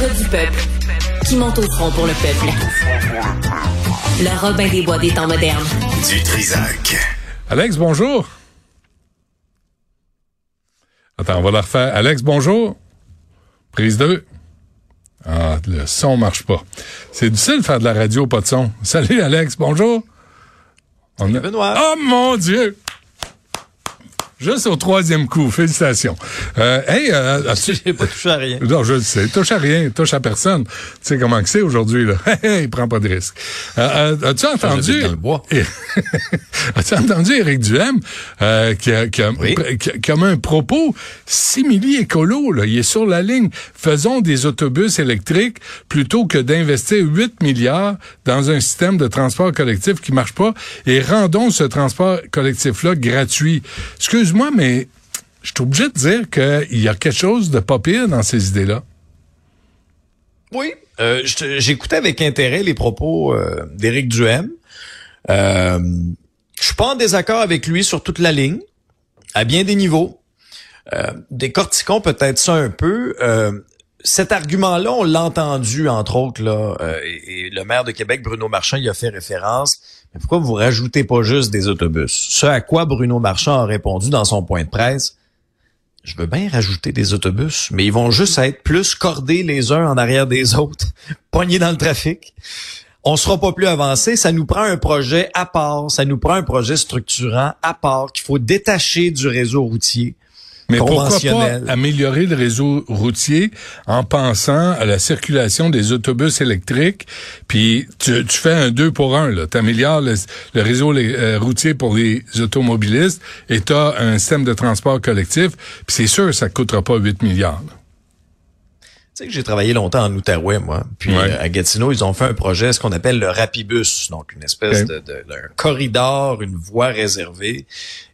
gars du peuple qui monte au front pour le peuple. Le Robin des Bois des temps modernes. Du Trisac. Alex, bonjour. Attends, on va la refaire. Alex, bonjour. Prise 2. Ah, le son marche pas. C'est difficile de faire de la radio, pas de son. Salut, Alex, bonjour. On a... Benoît. Oh mon Dieu! Juste au troisième coup. Félicitations. Euh, hey, euh, j'ai pas touché à rien. Non, je le sais. Touche à rien, touche à personne. Tu sais comment c'est aujourd'hui, là. Il prend pas de risque. Euh, euh as-tu entendu... Dans le bois. as-tu entendu Éric Duhem, euh, qui, a, qui, a, qui, a, un propos simili-écolo, là. Il est sur la ligne. Faisons des autobus électriques plutôt que d'investir 8 milliards dans un système de transport collectif qui marche pas et rendons ce transport collectif-là gratuit. Excuse moi mais je suis obligé de dire qu'il y a quelque chose de pas pire dans ces idées-là. Oui, euh, j'écoutais avec intérêt les propos euh, d'Éric Duhem. Euh, je suis pas en désaccord avec lui sur toute la ligne, à bien des niveaux. Euh, décortiquons peut-être ça un peu. Euh, cet argument-là, on l'a entendu, entre autres, là, et, et, le maire de Québec, Bruno Marchand, y a fait référence. Mais pourquoi vous rajoutez pas juste des autobus? Ce à quoi Bruno Marchand a répondu dans son point de presse, je veux bien rajouter des autobus, mais ils vont juste être plus cordés les uns en arrière des autres, poignés dans le trafic. On sera pas plus avancé. Ça nous prend un projet à part. Ça nous prend un projet structurant à part qu'il faut détacher du réseau routier. Mais pourquoi pas améliorer le réseau routier en pensant à la circulation des autobus électriques, puis tu, fais un deux pour un, là. Tu améliores le, réseau euh, routier pour les automobilistes et tu as un système de transport collectif, puis c'est sûr ça coûtera pas 8 milliards sais que j'ai travaillé longtemps en Outaouais, moi. Puis euh, à Gatineau, ils ont fait un projet, ce qu'on appelle le Rapibus, donc une espèce de, de, corridor, une voie réservée.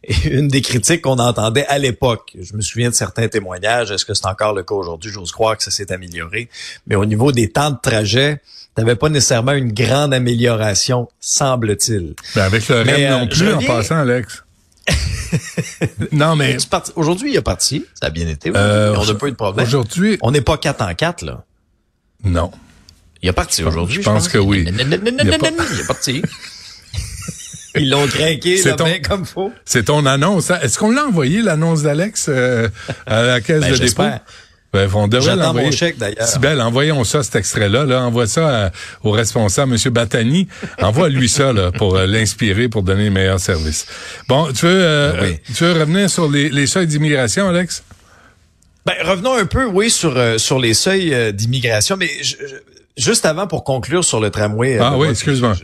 Et une des critiques qu'on entendait à l'époque, je me souviens de certains témoignages, est-ce que c'est encore le cas aujourd'hui? J'ose croire que ça s'est amélioré. Mais au niveau des temps de trajet, t'avais pas nécessairement une grande amélioration, semble-t-il. Ben avec le REM non euh, plus, en passant, Alex. Non, mais. Aujourd'hui, il a parti. Ça a bien été. Euh, on n'a pas eu de problème. Aujourd'hui. On n'est pas 4 en 4, là. Non. Il a parti aujourd'hui. Je pense que oui. Il est parti. Ils l'ont craqué là, ton, comme faut. C'est ton annonce. Est-ce qu'on l'a envoyé, l'annonce d'Alex, euh, à la caisse ben, de dépôt? Ben, on J'attends mon chèque d'ailleurs. Sibelle, envoyons ça, cet extrait-là. Là. Envoie ça au responsable, M. Batani. Envoie-lui ça là, pour euh, l'inspirer, pour donner le meilleur service. Bon, tu veux, euh, ben tu veux revenir sur les, les seuils d'immigration, Alex? Ben, revenons un peu, oui, sur, euh, sur les seuils d'immigration, mais juste avant pour conclure sur le tramway. Ah oui, excuse-moi.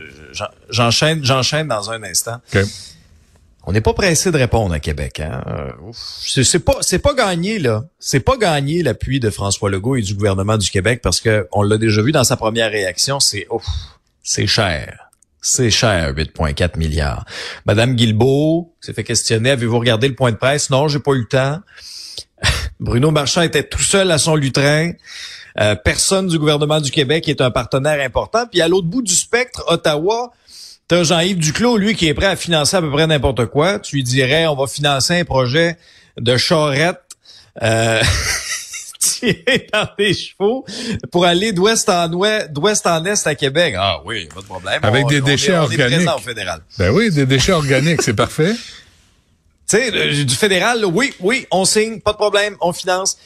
J'enchaîne, j'enchaîne dans un instant. Okay. On n'est pas pressé de répondre à Québec. Hein? Euh, c'est pas c'est pas gagné là. C'est pas gagné l'appui de François Legault et du gouvernement du Québec parce que on l'a déjà vu dans sa première réaction. C'est c'est cher. C'est cher, 8,4 milliards. Madame Guilbeault s'est fait questionner. Avez-vous regardé le point de presse? Non, j'ai pas eu le temps. Bruno Marchand était tout seul à son lutrin. Euh, personne du gouvernement du Québec est un partenaire important. Puis à l'autre bout du spectre, Ottawa T'as Jean-Yves Duclos, lui, qui est prêt à financer à peu près n'importe quoi. Tu lui dirais, on va financer un projet de charrette euh, dans des chevaux pour aller d'ouest en ouest, d'ouest en est à Québec. Ah oui, pas de problème. Avec des déchets organiques. fédéral. Ben oui, des déchets organiques, c'est parfait. Tu sais, du fédéral, oui, oui, on signe, pas de problème, on finance.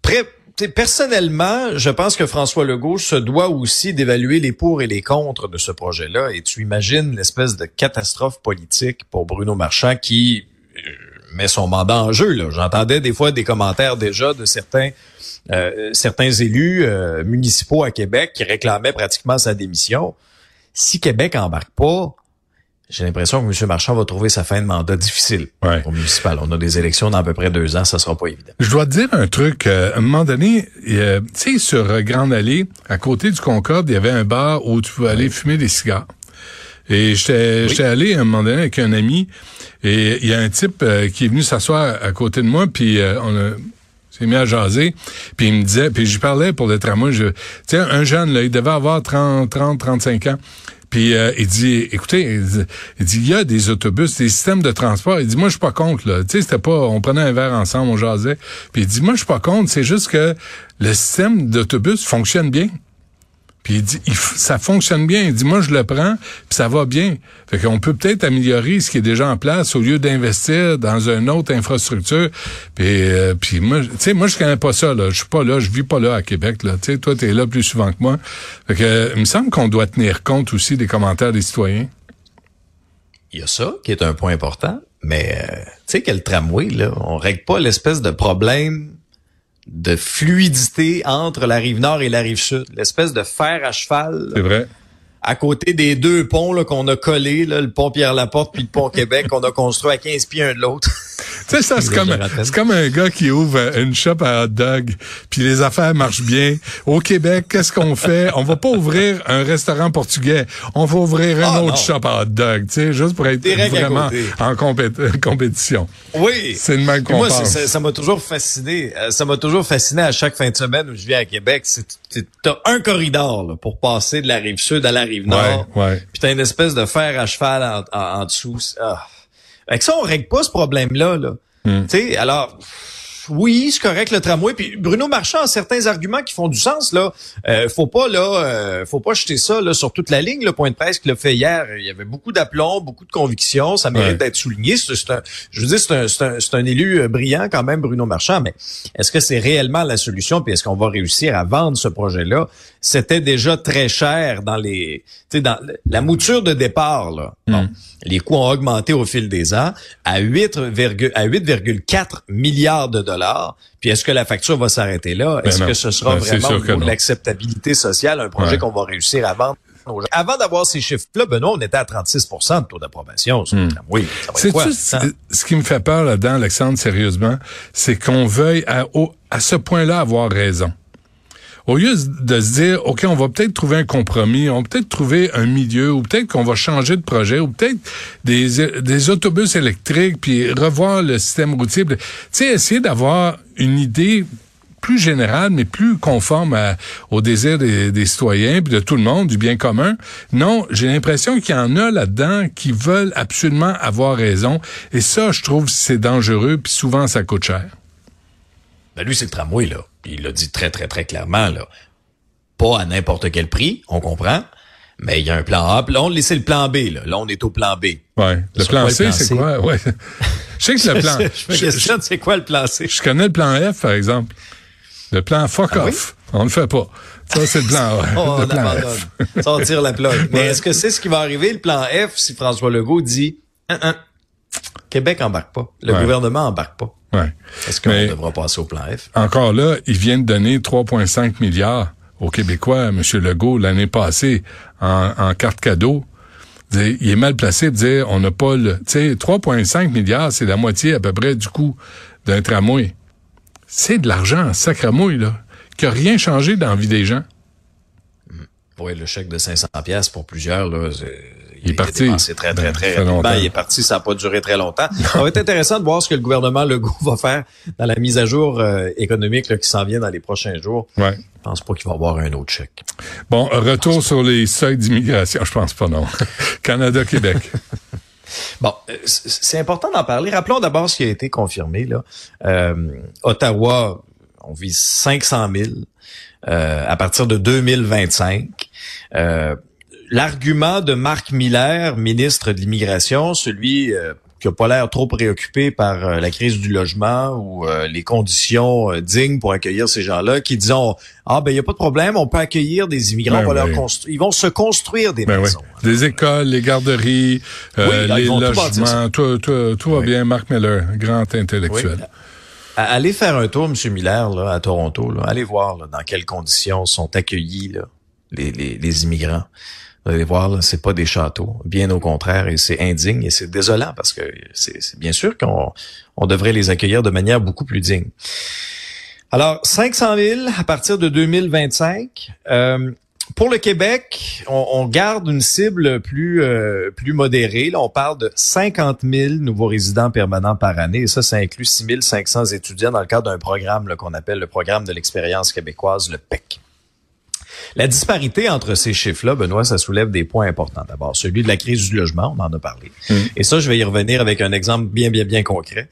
Prêt, personnellement, je pense que François Legault se doit aussi d'évaluer les pour et les contre de ce projet-là. Et tu imagines l'espèce de catastrophe politique pour Bruno Marchand qui euh, met son mandat en jeu. J'entendais des fois des commentaires déjà de certains euh, certains élus euh, municipaux à Québec qui réclamaient pratiquement sa démission. Si Québec embarque pas, j'ai l'impression que M. Marchand va trouver sa fin de mandat difficile au municipal. On a des élections dans à peu près deux ans, ça sera pas évident. Je dois te dire un truc. Euh, à un moment donné, tu sais, sur Grande Allée, à côté du Concorde, il y avait un bar où tu pouvais aller fumer des cigares. Et j'étais allé à un moment donné avec un ami, et il y a un type euh, qui est venu s'asseoir à côté de moi, puis euh, on a s'est mis à jaser, puis il me disait, puis je parlais pour le tramway, je, tu sais, un jeune, là, il devait avoir 30, 30, 35 ans, Puis euh, il dit, écoutez, il dit, il y a des autobus, des systèmes de transport. Il dit, moi, je suis pas contre. Là. Tu sais, c'était pas, on prenait un verre ensemble, on jasait. Puis il dit, moi, je suis pas contre. C'est juste que le système d'autobus fonctionne bien. Puis il dit, ça fonctionne bien. Il dit, moi, je le prends, puis ça va bien. Fait qu'on peut peut-être améliorer ce qui est déjà en place au lieu d'investir dans une autre infrastructure. Puis, euh, moi, tu sais, moi, je connais pas ça. Là. Je suis pas là, je vis pas là à Québec. Là. Tu sais, toi, t'es là plus souvent que moi. Fait que, il me semble qu'on doit tenir compte aussi des commentaires des citoyens. Il y a ça qui est un point important, mais euh, tu sais que le tramway, là, on règle pas l'espèce de problème de fluidité entre la rive nord et la rive sud. L'espèce de fer à cheval. C'est vrai à côté des deux ponts qu'on a collés, là, le pont Pierre-Laporte puis le pont Québec, qu'on a construit à 15 pieds un de l'autre. Tu sais, ça, c'est comme, c'est comme un gars qui ouvre une shop à hot dog, puis les affaires marchent bien. Au Québec, qu'est-ce qu'on fait? On va pas ouvrir un restaurant portugais. On va ouvrir un ah, autre shop à hot dog, tu sais, juste pour être vraiment en compétition. Oui. C'est une même qu'on Moi, ça m'a toujours fasciné. Euh, ça m'a toujours fasciné à chaque fin de semaine où je viens à Québec. T'as un corridor là, pour passer de la rive sud à la rive nord. Ouais, Puis t'as une espèce de fer à cheval en, dessous. Ah. Avec ça, on règle pas ce problème-là. Là. Tu sais, alors oui, c'est correct le tramway. Puis Bruno Marchand a certains arguments qui font du sens là. Euh, faut pas là, euh, faut pas jeter ça là sur toute la ligne. Le point de presse qu'il a fait hier, il y avait beaucoup d'aplomb, beaucoup de convictions. Ça mérite d'être souligné. C'est un, je veux dire, c'est un, c'est un, c'est un, élu euh, brillant quand même, Bruno Marchand. Mais est-ce que c'est réellement la solution? Puis est-ce qu'on va réussir à vendre ce projet-là? C'était déjà très cher dans les, tu sais, dans la mouture de départ là. Hmm. les coûts ont augmenté au fil des ans à 8, à 8,4 milliards de dollars puis est-ce que la facture va s'arrêter là? Ben est-ce que ce sera ben, vraiment l'acceptabilité sociale, un projet qu'on va réussir à vendre? Avant d'avoir ces chiffres-là, Benoît, on était à 36% de taux d'approbation. Hmm. Oui, C'est ce qui me fait peur là-dedans, Alexandre, sérieusement, c'est qu'on veuille à, à ce point-là avoir raison au lieu de se dire, OK, on va peut-être trouver un compromis, on va peut-être trouver un milieu, ou peut-être qu'on va changer de projet, ou peut-être des, des autobus électriques, puis revoir le système routier. Tu sais, essayer d'avoir une idée plus générale, mais plus conforme au désir des, des, citoyens, puis de tout le monde, du bien commun. Non, j'ai l'impression qu'il y en a là-dedans qui veulent absolument avoir raison. Et ça, je trouve, c'est dangereux, puis souvent, ça coûte cher. Ben lui, c'est le tramway, là il l'a dit très, très, très clairement, là. Pas à n'importe quel prix, on comprend. Mais il y a un plan A. Là, on laissait le plan B. Là, là on est au plan B. Ouais. Le plan C, c'est quoi? Ouais. je sais que le plan... je me c'est quoi le plan C? Je connais le plan F, par exemple. Le plan fuck ah off. On le fait pas. Ça, c'est le plan A. on abandonne. Ça, on tire la plug. Mais est-ce que c'est ce qui va arriver, le plan F, si François Legault dit, hein, hein, Québec embarque pas. Le gouvernement embarque pas. Ouais. Est-ce qu'on devra passer au plan F? Encore là, il vient de donner 3,5 milliards aux Québécois, M. Legault, l'année passée, en, en carte cadeau. Il est mal placé de dire on n'a pas le. Tu sais, 3,5 milliards, c'est la moitié à peu près du coût d'un tramway. C'est de l'argent, sacramouille, là, qui a rien changé dans la vie des gens. Oui, le chèque de 500 pièces pour plusieurs, là, il, est parti. C'est très, très, très rapidement. Il est parti. Ça n'a pas duré très longtemps. Ça va être intéressant de voir ce que le gouvernement Legault va faire dans la mise à jour euh, économique là, qui s'en vient dans les prochains jours. Ouais. Je pense pas qu'il va y avoir un autre chèque. Bon, retour sur les seuils d'immigration. Je pense pas, non. Canada-Québec. Bon, euh, c'est important d'en parler. Rappelons d'abord ce qui a été confirmé. Là. Euh, Ottawa, on vise 500 000 euh, à partir de 2025. Euh, l'argument de Marc Miller, ministre de l'immigration, celui euh, qui a pas l'air trop préoccupé par euh, la crise du logement ou euh, les conditions dignes pour accueillir ces gens-là, qui disent ah ben il y a pas de problème, on peut accueillir des immigrants, ben leur ils vont se construire des ben maisons. Des écoles, les garderies, les logements, tout, tout, tout, va bien. Marc Miller, grand intellectuel. Allez faire un tour, M. Miller, là, à Toronto. Là. Allez voir dans quelles conditions sont accueillis là, les, les, les immigrants. Vous allez voir, c'est pas des châteaux, bien au contraire, et c'est indigne et c'est désolant parce que c'est bien sûr qu'on on devrait les accueillir de manière beaucoup plus digne. Alors, 500 000 à partir de 2025. Euh, pour le Québec, on, on, garde une cible plus euh, plus modérée. Là, on parle de 50 000 nouveaux résidents permanents par année. Et ça, ça inclut 6 500 étudiants dans le cadre d'un programme qu'on appelle le programme de l'expérience québécoise, le PEC. La disparité entre ces chiffres-là, Benoît, ça soulève des points importants. D'abord, celui de la crise du logement, on en a parlé. Mm. Et ça, je vais y revenir avec un exemple bien, bien, bien concret.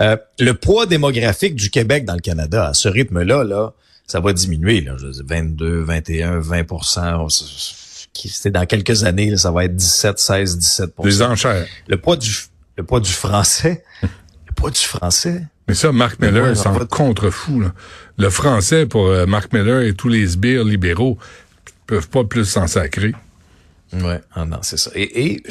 Euh, le poids démographique du Québec dans le Canada, à ce rythme-là, là, ça va diminuer. Là, 22, 21, 20% c'est dans quelques années, ça va être 17, 16, 17 Des enchères. Le poids du, le poids du français, le poids du français. Mais ça, Mark Miller, c'est un contre-fou. Le français, pour euh, Mark Miller et tous les sbires libéraux, peuvent pas plus s'en sacrer. Ouais, ah non, c'est ça. Et,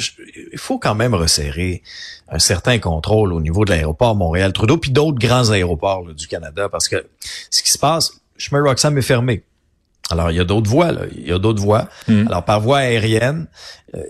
il faut quand même resserrer un certain contrôle au niveau de l'aéroport Montréal-Trudeau, puis d'autres grands aéroports du Canada, parce que ce qui se passe, chemin Roxham est fermé. Alors, il y a d'autres voies, là. Il y a d'autres voies. Hmm. Alors, par voie aérienne, euh,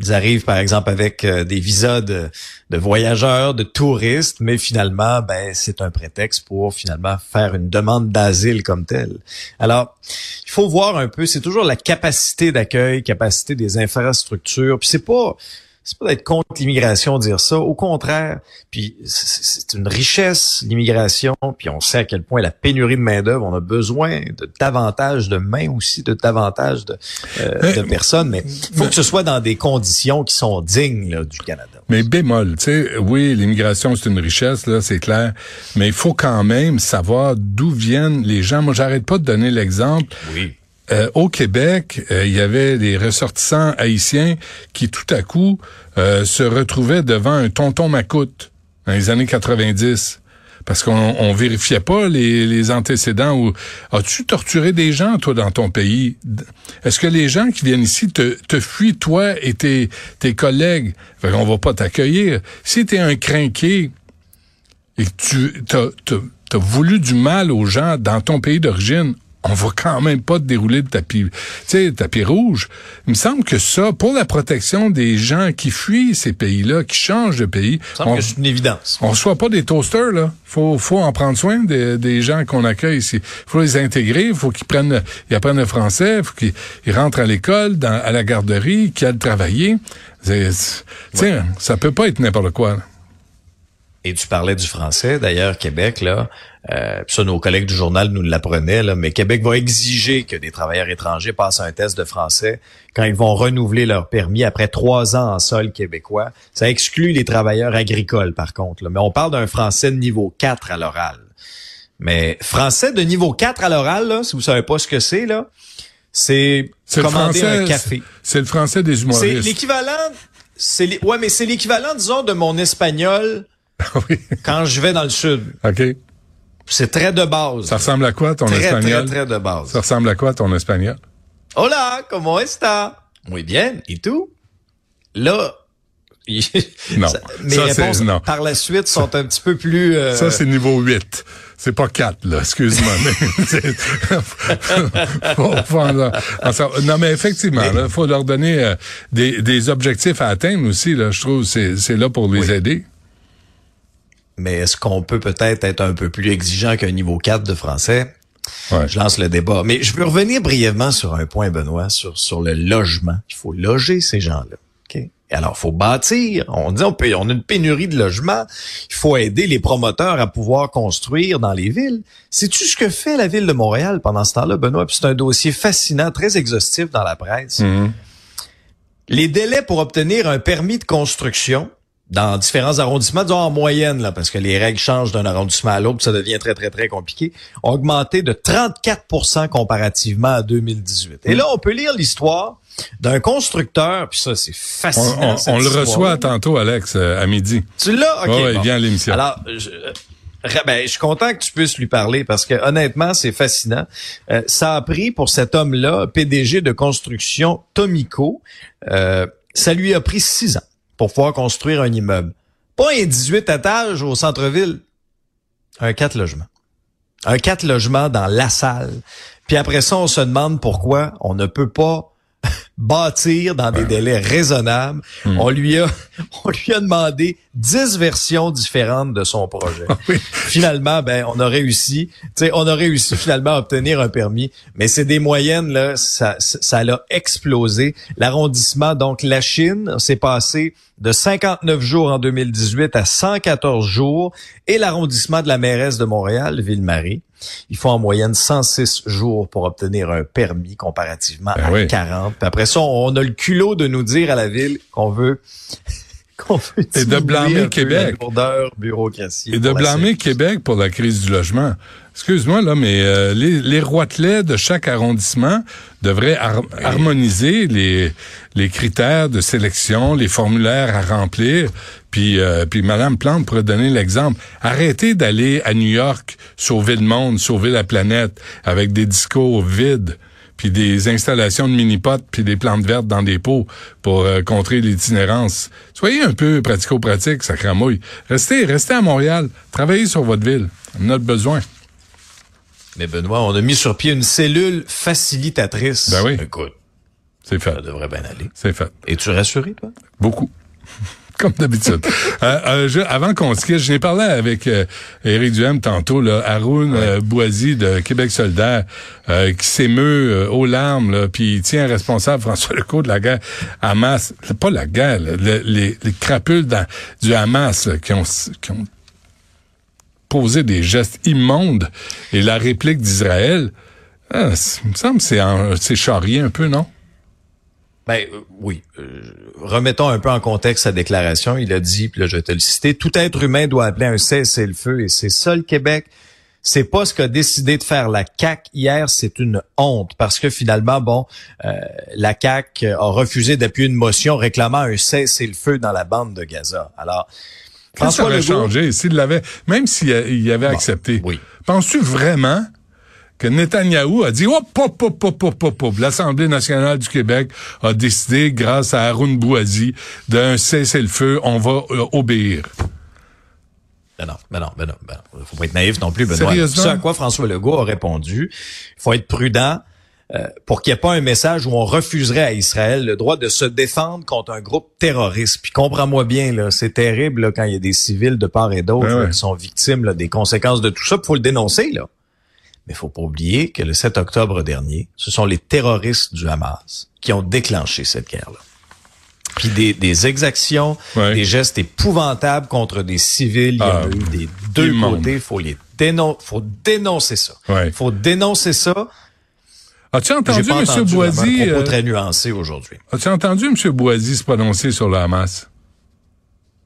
ils arrivent, par exemple, avec euh, des visas de, voyageurs, de touristes, mais finalement, ben, c'est un prétexte pour finalement faire une demande d'asile comme telle. Alors, il faut voir un peu, c'est toujours la capacité d'accueil, capacité des infrastructures, puis c'est pas c'est pas d'être contre l'immigration dire ça. Au contraire, puis c'est une richesse l'immigration. Puis on sait à quel point la pénurie de main d'œuvre, on a besoin de davantage de mains aussi, de davantage de, euh, de personnes. Mais il faut que ce soit dans des conditions qui sont dignes là, du Canada. Mais bémol, tu sais, oui, l'immigration c'est une richesse là, c'est clair. Mais il faut quand même savoir d'où viennent les gens. Moi, j'arrête pas de donner l'exemple. Oui euh, au Québec, euh, il y avait des ressortissants haïtiens qui tout à coup euh, se retrouvaient devant un tonton macoute dans les années 90 parce qu'on on vérifiait pas les, antécédents ou as-tu torturé des gens toi dans ton pays? Est-ce que les gens qui viennent ici te, fuient toi et tes, collègues? Fait qu'on va pas t'accueillir. Si tu es un crinqué et que tu t'as voulu du mal aux gens dans ton pays d'origine, on va quand même pas te dérouler de tapis, tu sais, tapis rouge. Il me semble que ça, pour la protection des gens qui fuient ces pays-là, qui changent de pays, on, c'est une évidence. On reçoit pas des toasters là. Faut, faut en prendre soin des, des gens qu'on accueille ici. Faut les intégrer. Faut qu'ils prennent, ils apprennent le français. Faut qu'ils rentrent à l'école, à la garderie, qu'ils aillent travailler. Tiens, ça peut pas être n'importe quoi. Et tu parlais du français, d'ailleurs, Québec, là, euh, ça, nos collègues du journal nous l'apprenaient, là, mais Québec va exiger que des travailleurs étrangers passent un test de français quand ils vont renouveler leur permis après trois ans en sol québécois. Ça exclut les travailleurs agricoles, par contre. Là. Mais on parle d'un français de niveau 4 à l'oral. Mais français de niveau 4 à l'oral, là, si vous savez pas ce que c'est, là, c'est commander un café. C'est le français des humoristes. C'est l'équivalent, c'est ouais, mais c'est l'équivalent, disons, de mon espagnol Quand je vais dans le sud. OK. C'est très de base. Ça ressemble à quoi ton espagnol? Très, très de base. Ça ressemble à quoi ton espagnol? Hola, comment está? Muy bien. Et tout? Là, non. mes réponses non. par la suite sont un petit peu plus... Euh, ça, c'est niveau 8. C'est pas 4, là, excuse-moi. non, mais effectivement, il faut leur donner euh, des, des, objectifs à atteindre aussi, là, je trouve. C'est là pour les aider mais est-ce qu'on peut peut-être être un peu plus exigeant qu'un niveau 4 de français? Je lance le débat. Mais je veux revenir brièvement sur un point, Benoît, sur, sur le logement. Il faut loger ces gens-là. Okay? Alors, il faut bâtir. On dit on, peut, on a une pénurie de logements. Il faut aider les promoteurs à pouvoir construire dans les villes. Sais-tu ce que fait la ville de Montréal pendant ce temps-là, Benoît? c'est un dossier fascinant, très exhaustif dans la presse. Mm-hmm. Les délais pour obtenir un permis de construction dans différents arrondissements, disons en moyenne, là, parce que les règles changent d'un arrondissement à l'autre, ça devient très, très, très compliqué, ont augmenté de 34% comparativement à 2018. Et là, on peut lire l'histoire d'un constructeur, puis ça, c'est fascinant. On, le reçoit tantôt, Alex, euh, à midi. Tu l'as? OK. Oh, il vient à l'émission. Alors, je, euh, ben, je suis content que tu puisses lui parler parce que honnêtement, c'est fascinant. Euh, ça a pris pour cet homme-là, PDG de construction Tomico, ça lui a pris six ans pour pouvoir construire un immeuble. Pas un 18 étages au centre-ville, un 4 logements. Un 4 logements dans la salle. Puis après ça, on se demande pourquoi on ne peut pas bâtir dans des délais raisonnables. Hmm. On lui a on lui a demandé dix versions différentes de son projet. Ah finalement, ben on a réussi, tu on a réussi finalement à obtenir un permis, mais c'est des moyennes là, ça ça l'a explosé. L'arrondissement donc la Chine s'est passé de 59 jours en 2018 à 114 jours et l'arrondissement de la mairesse de Montréal, Ville-Marie, Il faut en moyenne 106 jours pour obtenir un permis comparativement ben à 40. Puis après ça, on a le culot de nous dire à la ville qu'on veut qu'on veut et de blâmer Québec. bureaucratie. Et de blâmer Québec pour la crise du logement. Excuse-moi là, mais euh, les, les roitelets de chaque arrondissement devraient harmoniser les critères de sélection, les formulaires à remplir. Puis euh, puis Madame Plante pourrait donner l'exemple. Arrêtez d'aller à New York sauver le monde, sauver la planète avec des discours vides puis des installations de mini-potes, puis des plantes vertes dans des pots pour euh, contrer l'itinérance. Soyez un peu pratico-pratique, ça cramouille. Restez, restez à Montréal. Travaillez sur votre ville. On a besoin. Mais Benoît, on a mis sur pied une cellule facilitatrice. Ben oui. Écoute. C'est fait. Ça devrait bien aller. C'est fait. Es-tu rassuré, toi? Beaucoup. Comme d'habitude. euh, euh, avant qu'on se quitte, je n'ai parlé avec euh, Éric Duhem tantôt, là, Haroun euh, Boisy de Québec solidaire, euh, qui s'émeut aux larmes, là, puis il tient responsable François Legault de la guerre Hamas. Pas la guerre, les, les, crapules du Hamas qui, ont, qui ont posé des gestes immondes. Et la réplique d'Israël, il me semble c'est un peu, non? Ben euh, oui. Euh, remettons un peu en contexte sa déclaration. Il a dit, puis là je vais te le citer, tout être humain doit appeler un cessez-le-feu et c'est ça le Québec. C'est pas ce qu'a décidé de faire la CAC hier, c'est une honte parce que finalement, bon, euh, la CAC a refusé d'appuyer une motion réclamant un cessez-le-feu dans la bande de Gaza. Alors, François ça aurait changé s'il l'avait, même s'il avait accepté? Oui. Penses-tu vraiment que Netanyahou a dit hop, hop, hop, hop, hop, hop, L'Assemblée nationale du Québec a décidé, grâce à Haroun Bouazi, d'un cessez-le-feu, on va euh, obéir? Ben non, ben non, ben non, ben non. Faut pas être naïf non plus, Benoît. Ce à quoi François Legault a répondu, il faut être prudent euh, pour qu'il n'y ait pas un message où on refuserait à Israël le droit de se défendre contre un groupe terroriste. Puis comprends-moi bien, là, c'est terrible là, quand il y a des civils de part et d'autre ben qui sont victimes là, des conséquences de tout ça. Il faut le dénoncer, là. Mais il faut pas oublier que le 7 octobre dernier, ce sont les terroristes du Hamas qui ont déclenché cette guerre-là. Puis des, des exactions, des gestes épouvantables contre des civils, il y a ah, eu des deux côtés. Faut les faut dénoncer ça. Il faut dénoncer ça. As-tu entendu, M. Boisy... Un euh, très nuancé aujourd'hui. As-tu entendu M. Boisy se prononcer sur le Hamas?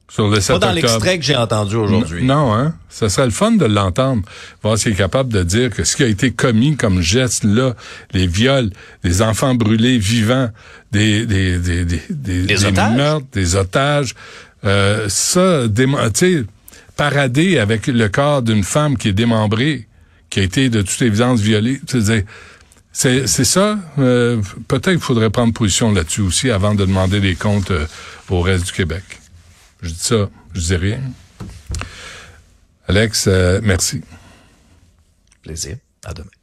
sur le 7 Pas dans l'extrait que j'ai entendu aujourd'hui. Non, hein? Ça serait le fun de l'entendre, voir s'il est capable de dire que ce qui a été commis comme geste là, les viols, des enfants brûlés vivants, des des des des, des, des, otages? meurtres, des otages, euh, ça, tu parader avec le corps d'une femme qui est démembrée, qui a été de toute évidence violée, c'est ça. Euh, Peut-être qu'il faudrait prendre position là-dessus aussi avant de demander des comptes euh, au reste du Québec. Je dis ça, je dis rien. Alex, euh, merci. Plaisir. À demain.